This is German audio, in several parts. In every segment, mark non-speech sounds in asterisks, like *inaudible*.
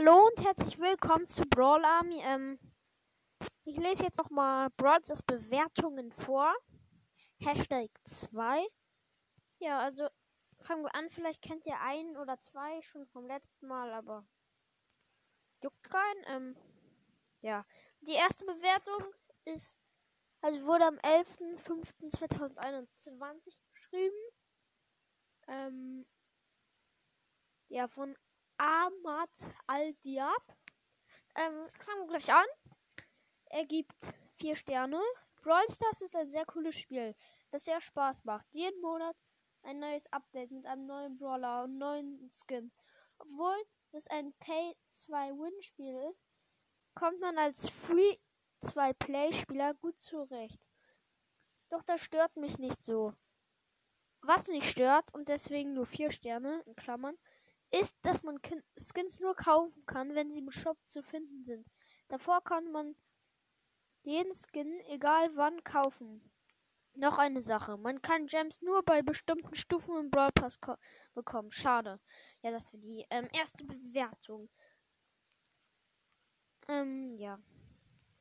Hallo und herzlich willkommen zu Brawl Army. Ähm, ich lese jetzt nochmal Brawls Bewertungen vor. Hashtag 2. Ja, also fangen wir an. Vielleicht kennt ihr einen oder zwei schon vom letzten Mal, aber juckt keinen. Ähm, ja, die erste Bewertung ist, also wurde am 11.05.2021 geschrieben. Ähm, ja, von Ahmad Al-Diab. Ähm, fangen wir gleich an. Er gibt vier Sterne. Brawl Stars ist ein sehr cooles Spiel, das sehr Spaß macht. Jeden Monat ein neues Update mit einem neuen Brawler und neuen Skins. Obwohl es ein Pay-2-Win-Spiel ist, kommt man als Free-2-Play-Spieler gut zurecht. Doch das stört mich nicht so. Was mich stört und deswegen nur vier Sterne in Klammern ist, dass man Skins nur kaufen kann, wenn sie im Shop zu finden sind. Davor kann man jeden Skin, egal wann, kaufen. Noch eine Sache. Man kann Gems nur bei bestimmten Stufen im Brawl Pass bekommen. Schade. Ja, das für die ähm, erste Bewertung. Ähm, ja.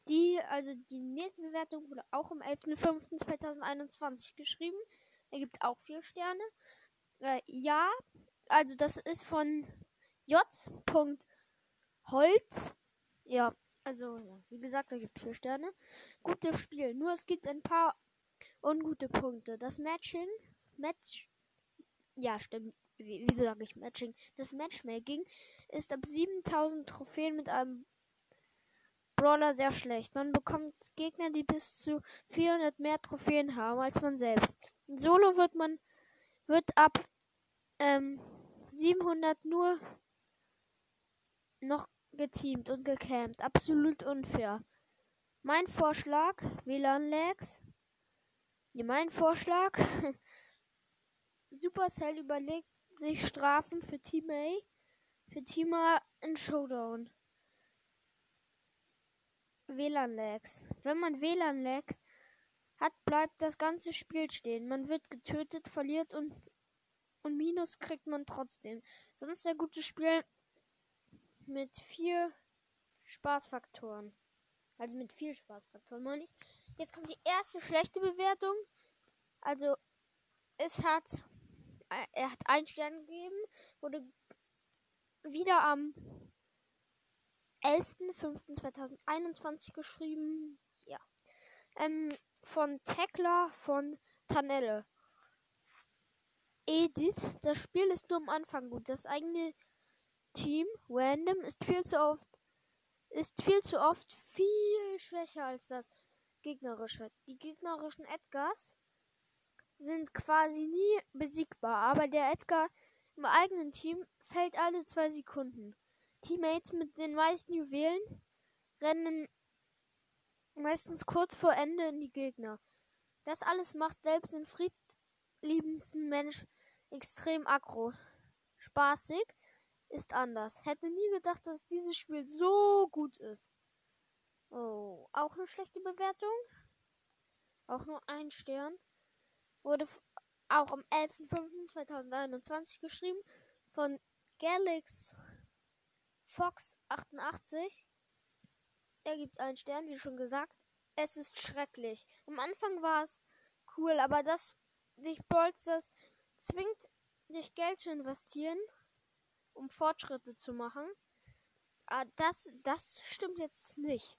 Die, also die nächste Bewertung wurde auch am 11.05.2021 geschrieben. Er gibt auch vier Sterne. Äh, ja, also das ist von J. Holz. Ja, also wie gesagt, da gibt vier Sterne. Gutes Spiel. Nur es gibt ein paar ungute Punkte. Das Matching, Match, ja stimmt. Wie, wieso sage ich Matching? Das Matchmaking ist ab 7000 Trophäen mit einem Brawler sehr schlecht. Man bekommt Gegner, die bis zu 400 mehr Trophäen haben als man selbst. In Solo wird man wird ab ähm, 700 nur noch geteamt und gecampt. Absolut unfair. Mein Vorschlag, WLAN-Lags. Ja, mein Vorschlag. *laughs* Supercell überlegt sich Strafen für Team A, für Team A in Showdown. WLAN-Lags. Wenn man WLAN-Lags hat, bleibt das ganze Spiel stehen. Man wird getötet, verliert und und Minus kriegt man trotzdem. Sonst ein gutes Spiel mit vier Spaßfaktoren. Also mit viel Spaßfaktoren, meine ich. Jetzt kommt die erste schlechte Bewertung. Also, es hat. Äh, er hat einen Stern gegeben. Wurde wieder am 11.05.2021 geschrieben. Ja. Ähm, von Tekla von Tanelle. Edith, das Spiel ist nur am Anfang gut. Das eigene Team, Random, ist viel zu oft ist viel zu oft viel schwächer als das gegnerische. Die gegnerischen Edgars sind quasi nie besiegbar, aber der Edgar im eigenen Team fällt alle zwei Sekunden. Teammates mit den meisten Juwelen rennen meistens kurz vor Ende in die Gegner. Das alles macht selbst den friedliebendsten Mensch extrem aggro. Spaßig ist anders. Hätte nie gedacht, dass dieses Spiel so gut ist. Oh, auch eine schlechte Bewertung. Auch nur ein Stern. Wurde auch am 11.05.2021 geschrieben von Galax Fox 88. Er gibt einen Stern, wie schon gesagt. Es ist schrecklich. Am Anfang war es cool, aber das dich Bolsters zwingt dich Geld zu investieren, um Fortschritte zu machen. Ah, das, das stimmt jetzt nicht.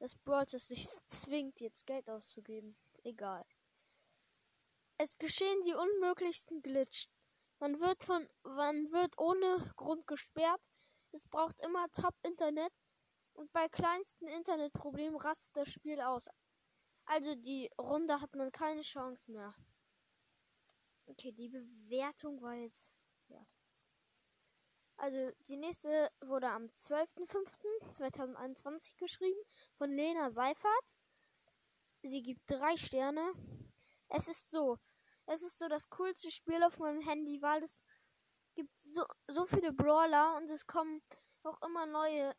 Das Brawl dich zwingt, jetzt Geld auszugeben. Egal. Es geschehen die unmöglichsten Glitch. Man wird von, man wird ohne Grund gesperrt. Es braucht immer Top-Internet. Und bei kleinsten Internetproblemen rastet das Spiel aus. Also die Runde hat man keine Chance mehr. Okay, die Bewertung war jetzt. Ja. Also, die nächste wurde am 12.05.2021 geschrieben von Lena Seifert. Sie gibt drei Sterne. Es ist so. Es ist so das coolste Spiel auf meinem Handy, weil es gibt so, so viele Brawler und es kommen auch immer neue,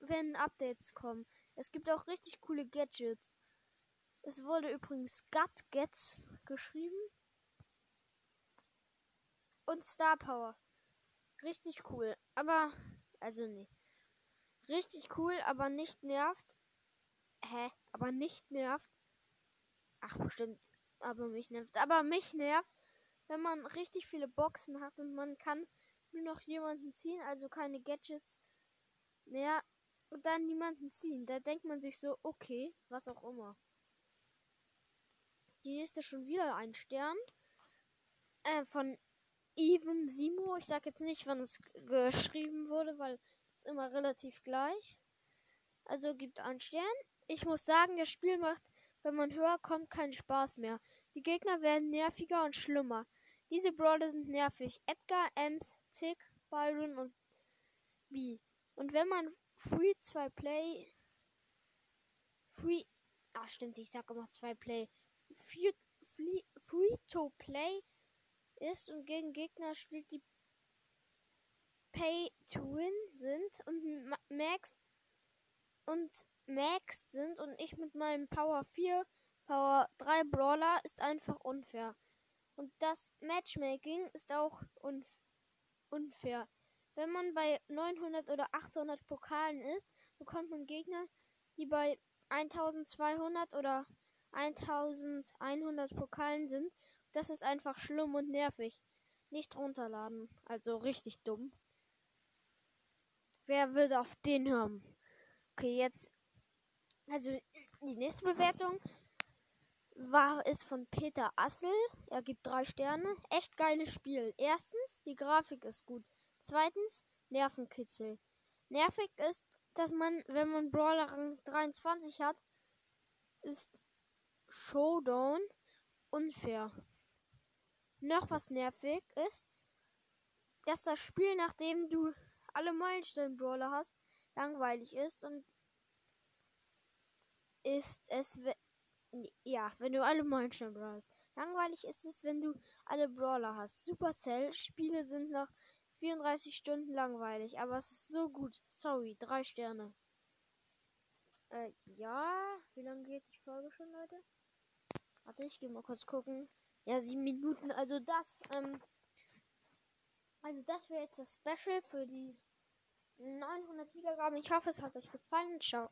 wenn Updates kommen. Es gibt auch richtig coole Gadgets. Es wurde übrigens Gadgets geschrieben und Star Power. Richtig cool. Aber Also nee. Richtig cool, aber nicht nervt. Hä? Aber nicht nervt. Ach, bestimmt. Aber mich nervt. Aber mich nervt, wenn man richtig viele Boxen hat und man kann nur noch jemanden ziehen, also keine Gadgets mehr und dann niemanden ziehen. Da denkt man sich so, okay, was auch immer. Die nächste schon wieder ein Stern. Äh, von Even Simo. Ich sag jetzt nicht, wann es geschrieben wurde, weil es immer relativ gleich. Also gibt einen Stern. Ich muss sagen, das Spiel macht, wenn man höher kommt, keinen Spaß mehr. Die Gegner werden nerviger und schlimmer. Diese Brawler sind nervig. Edgar, Ems, Tick, Byron und B. Und wenn man Free 2 Play. Free. Ah, stimmt, ich sag immer 2 Play. Free, free, free to Play ist und gegen Gegner spielt, die Pay to Win sind und Max und Max sind und ich mit meinem Power 4, Power 3 Brawler ist einfach unfair. Und das Matchmaking ist auch unfair. Wenn man bei 900 oder 800 Pokalen ist, bekommt man Gegner, die bei 1200 oder 1100 Pokalen sind. Das ist einfach schlimm und nervig. Nicht runterladen. Also richtig dumm. Wer will auf den hören? Okay, jetzt. Also die nächste Bewertung war es von Peter Assel. Er gibt drei Sterne. Echt geiles Spiel. Erstens, die Grafik ist gut. Zweitens, Nervenkitzel. Nervig ist, dass man, wenn man Brawler Rang 23 hat, ist Showdown unfair. Noch was nervig ist, dass das Spiel, nachdem du alle Meilenstein-Brawler hast, langweilig ist und ist es, ja, wenn du alle Meilenstein-Brawler hast. Langweilig ist es, wenn du alle Brawler hast. Supercell-Spiele sind nach 34 Stunden langweilig, aber es ist so gut. Sorry, drei Sterne. Äh, ja. Wie lange geht die Folge schon, Leute? Warte, ich gehe mal kurz gucken. Ja, sieben Minuten. Also das, ähm, also das wäre jetzt das Special für die 900 Wiedergaben. Ich hoffe, es hat euch gefallen. Ciao.